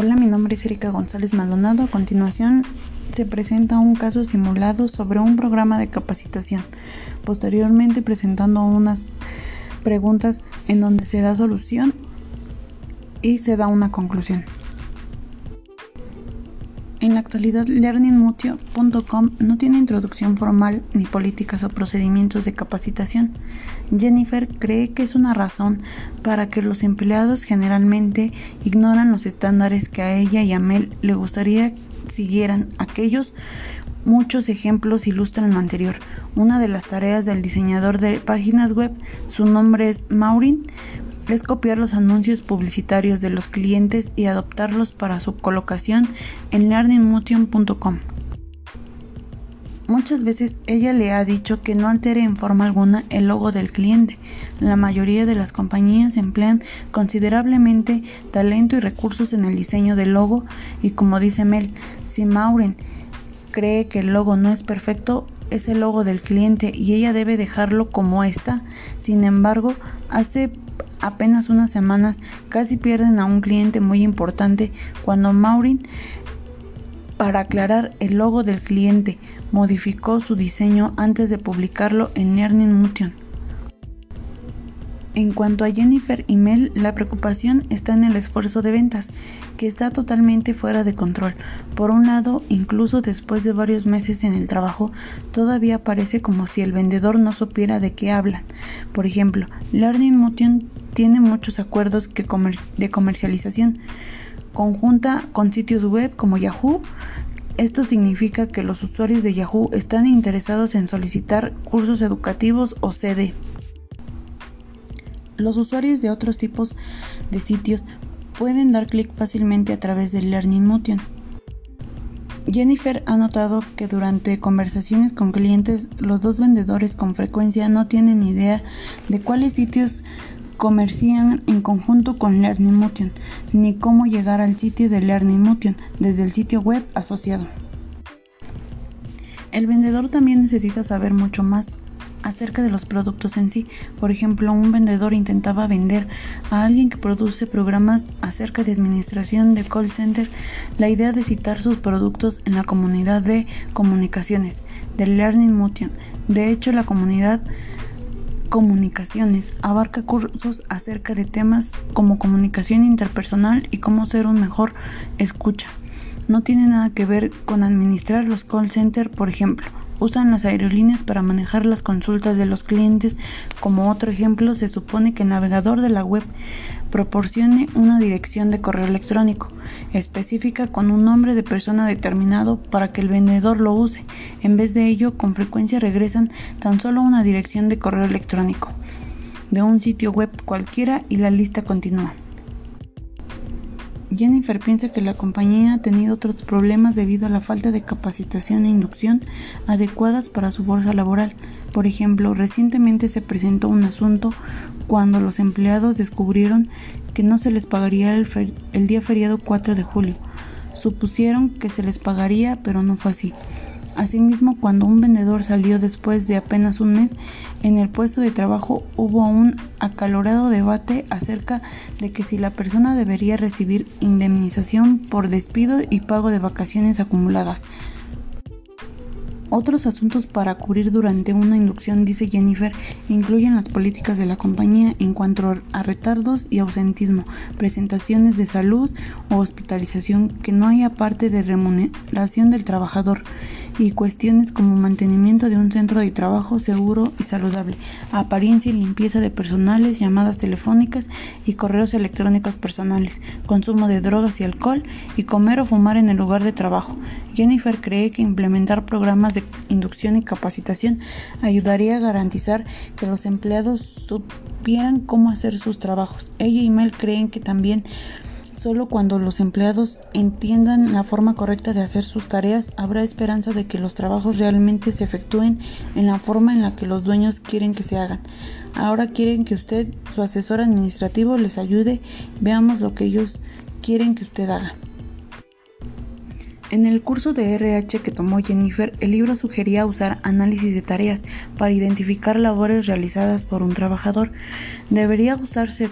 Hola, mi nombre es Erika González Maldonado. A continuación se presenta un caso simulado sobre un programa de capacitación. Posteriormente presentando unas preguntas en donde se da solución y se da una conclusión. En la actualidad, learningmutio.com no tiene introducción formal ni políticas o procedimientos de capacitación. Jennifer cree que es una razón para que los empleados generalmente ignoran los estándares que a ella y a Mel le gustaría siguieran. Aquellos muchos ejemplos ilustran lo anterior. Una de las tareas del diseñador de páginas web, su nombre es Maureen, es copiar los anuncios publicitarios de los clientes y adoptarlos para su colocación en learningmotion.com. Muchas veces ella le ha dicho que no altere en forma alguna el logo del cliente. La mayoría de las compañías emplean considerablemente talento y recursos en el diseño del logo y como dice Mel, si Maureen cree que el logo no es perfecto, es el logo del cliente y ella debe dejarlo como está. Sin embargo, hace apenas unas semanas casi pierden a un cliente muy importante cuando Maureen, para aclarar el logo del cliente, modificó su diseño antes de publicarlo en Learning Motion. En cuanto a Jennifer y Mel, la preocupación está en el esfuerzo de ventas, que está totalmente fuera de control. Por un lado, incluso después de varios meses en el trabajo, todavía parece como si el vendedor no supiera de qué hablan. Por ejemplo, Learning Motion tiene muchos acuerdos de comercialización conjunta con sitios web como Yahoo. Esto significa que los usuarios de Yahoo están interesados en solicitar cursos educativos o CD. Los usuarios de otros tipos de sitios pueden dar clic fácilmente a través de Learning Motion. Jennifer ha notado que durante conversaciones con clientes los dos vendedores con frecuencia no tienen idea de cuáles sitios comercian en conjunto con Learning Motion, ni cómo llegar al sitio de Learning Motion desde el sitio web asociado. El vendedor también necesita saber mucho más acerca de los productos en sí. Por ejemplo, un vendedor intentaba vender a alguien que produce programas acerca de administración de call center la idea de citar sus productos en la comunidad de comunicaciones de Learning Motion. De hecho, la comunidad comunicaciones abarca cursos acerca de temas como comunicación interpersonal y cómo ser un mejor escucha. No tiene nada que ver con administrar los call center, por ejemplo usan las aerolíneas para manejar las consultas de los clientes. Como otro ejemplo, se supone que el navegador de la web proporcione una dirección de correo electrónico específica con un nombre de persona determinado para que el vendedor lo use. En vez de ello, con frecuencia regresan tan solo una dirección de correo electrónico de un sitio web cualquiera y la lista continúa. Jennifer piensa que la compañía ha tenido otros problemas debido a la falta de capacitación e inducción adecuadas para su fuerza laboral. Por ejemplo, recientemente se presentó un asunto cuando los empleados descubrieron que no se les pagaría el, día feriado 4 de julio. Supusieron que se les pagaría, pero no fue así. Asimismo, cuando un vendedor salió después de apenas un mes, en el puesto de trabajo hubo un acalorado debate acerca de que si la persona debería recibir indemnización por despido y pago de vacaciones acumuladas. Otros asuntos para cubrir durante una inducción, dice Jennifer, incluyen las políticas de la compañía en cuanto a retardos y ausentismo, presentaciones de salud o hospitalización que no haya parte de remuneración del trabajador y cuestiones como mantenimiento de un centro de trabajo seguro y saludable, apariencia y limpieza de personales, llamadas telefónicas y correos electrónicos personales, consumo de drogas y alcohol y comer o fumar en el lugar de trabajo. Jennifer cree que implementar programas de inducción y capacitación ayudaría a garantizar que los empleados supieran cómo hacer sus trabajos. Ella y Mel creen que también Solo cuando los empleados entiendan la forma correcta de hacer sus tareas, habrá esperanza de que los trabajos realmente se efectúen en la forma en la que los dueños quieren que se hagan. Ahora quieren que usted, su asesor administrativo, les ayude. Veamos lo que ellos quieren que usted haga. En el curso de RH que tomó Jennifer, el libro sugería usar análisis de tareas para identificar labores realizadas por un trabajador. ¿Debería usarse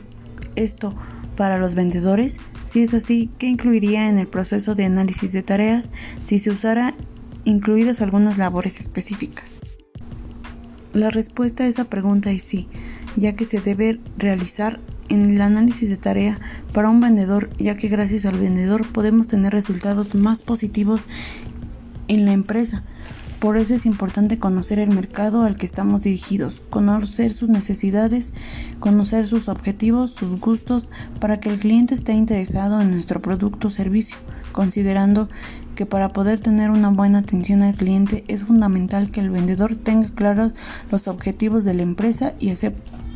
esto para los vendedores? Si es así, ¿qué incluiría en el proceso de análisis de tareas si se usara incluidas algunas labores específicas? La respuesta a esa pregunta es sí, ya que se debe realizar en el análisis de tarea para un vendedor, ya que gracias al vendedor podemos tener resultados más positivos en la empresa. Por eso es importante conocer el mercado al que estamos dirigidos, conocer sus necesidades, conocer sus objetivos, sus gustos, para que el cliente esté interesado en nuestro producto o servicio, considerando que para poder tener una buena atención al cliente es fundamental que el vendedor tenga claros los objetivos de la empresa y así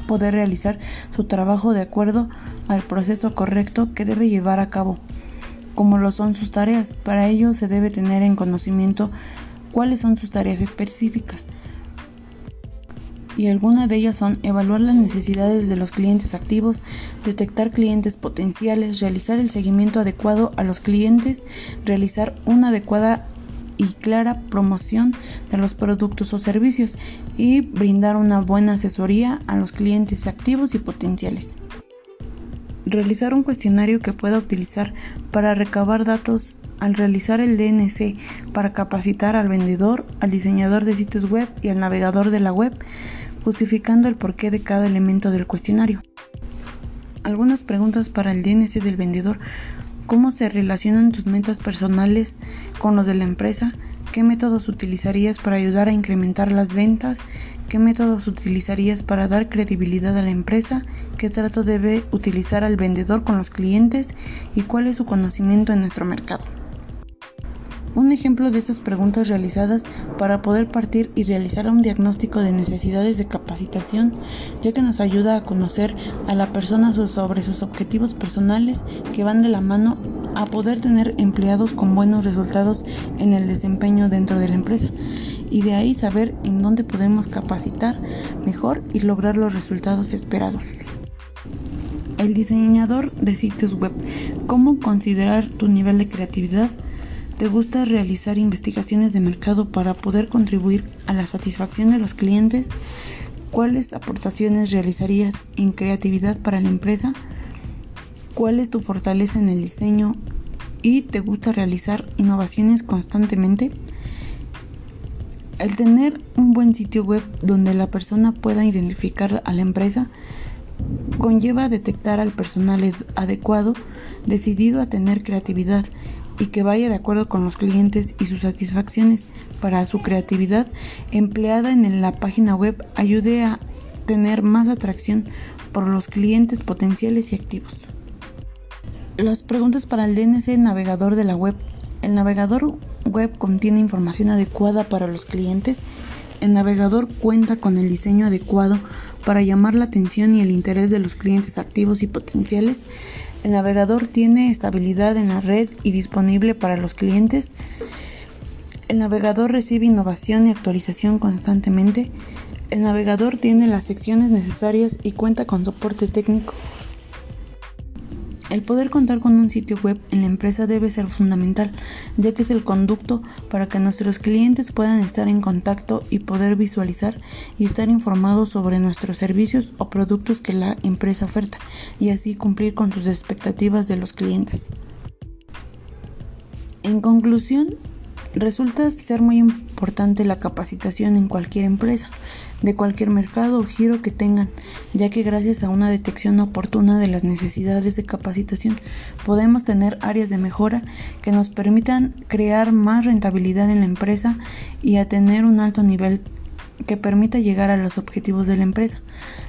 poder realizar su trabajo de acuerdo al proceso correcto que debe llevar a cabo, como lo son sus tareas. Para ello se debe tener en conocimiento cuáles son sus tareas específicas. Y algunas de ellas son evaluar las necesidades de los clientes activos, detectar clientes potenciales, realizar el seguimiento adecuado a los clientes, realizar una adecuada y clara promoción de los productos o servicios y brindar una buena asesoría a los clientes activos y potenciales. Realizar un cuestionario que pueda utilizar para recabar datos al realizar el DNC para capacitar al vendedor, al diseñador de sitios web y al navegador de la web, justificando el porqué de cada elemento del cuestionario. Algunas preguntas para el DNC del vendedor. ¿Cómo se relacionan tus metas personales con los de la empresa? ¿Qué métodos utilizarías para ayudar a incrementar las ventas? ¿Qué métodos utilizarías para dar credibilidad a la empresa? ¿Qué trato debe utilizar al vendedor con los clientes? ¿Y cuál es su conocimiento en nuestro mercado? Un ejemplo de esas preguntas realizadas para poder partir y realizar un diagnóstico de necesidades de capacitación, ya que nos ayuda a conocer a la persona sobre sus objetivos personales que van de la mano a poder tener empleados con buenos resultados en el desempeño dentro de la empresa y de ahí saber en dónde podemos capacitar mejor y lograr los resultados esperados. El diseñador de sitios web, ¿cómo considerar tu nivel de creatividad? ¿Te gusta realizar investigaciones de mercado para poder contribuir a la satisfacción de los clientes? ¿Cuáles aportaciones realizarías en creatividad para la empresa? ¿Cuál es tu fortaleza en el diseño y te gusta realizar innovaciones constantemente? El tener un buen sitio web donde la persona pueda identificar a la empresa conlleva detectar al personal adecuado, decidido a tener creatividad y que vaya de acuerdo con los clientes y sus satisfacciones para su creatividad empleada en la página web ayude a tener más atracción por los clientes potenciales y activos. Las preguntas para el DNC navegador de la web. El navegador web contiene información adecuada para los clientes. El navegador cuenta con el diseño adecuado para llamar la atención y el interés de los clientes activos y potenciales. El navegador tiene estabilidad en la red y disponible para los clientes. El navegador recibe innovación y actualización constantemente. El navegador tiene las secciones necesarias y cuenta con soporte técnico. El poder contar con un sitio web en la empresa debe ser fundamental, ya que es el conducto para que nuestros clientes puedan estar en contacto y poder visualizar y estar informados sobre nuestros servicios o productos que la empresa oferta, y así cumplir con sus expectativas de los clientes. En conclusión, resulta ser muy importante la capacitación en cualquier empresa, de cualquier mercado o giro que tengan, ya que gracias a una detección oportuna de las necesidades de capacitación podemos tener áreas de mejora que nos permitan crear más rentabilidad en la empresa y a tener un alto nivel que permita llegar a los objetivos de la empresa.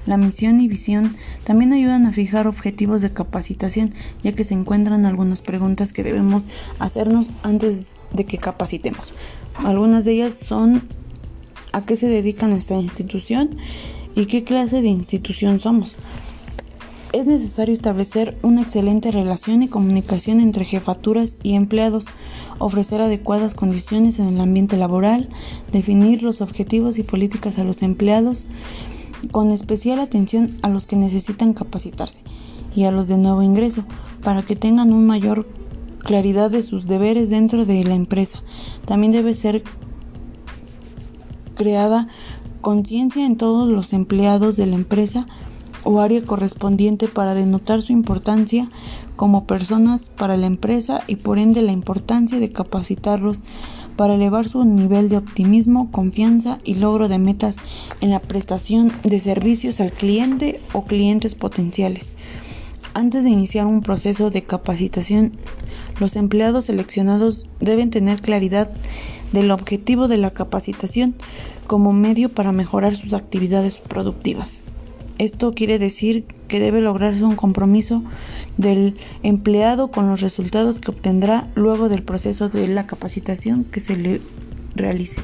La misión y visión también ayudan a fijar objetivos de capacitación, ya que se encuentran algunas preguntas que debemos hacernos antes de que capacitemos. Algunas de ellas son a qué se dedica nuestra institución y qué clase de institución somos. Es necesario establecer una excelente relación y comunicación entre jefaturas y empleados, ofrecer adecuadas condiciones en el ambiente laboral, definir los objetivos y políticas a los empleados, con especial atención a los que necesitan capacitarse y a los de nuevo ingreso, para que tengan una mayor claridad de sus deberes dentro de la empresa. También debe ser creada conciencia en todos los empleados de la empresa o área correspondiente para denotar su importancia como personas para la empresa y por ende la importancia de capacitarlos para elevar su nivel de optimismo, confianza y logro de metas en la prestación de servicios al cliente o clientes potenciales. Antes de iniciar un proceso de capacitación, los empleados seleccionados deben tener claridad del objetivo de la capacitación como medio para mejorar sus actividades productivas. Esto quiere decir que debe lograrse un compromiso del empleado con los resultados que obtendrá luego del proceso de la capacitación que se le realice.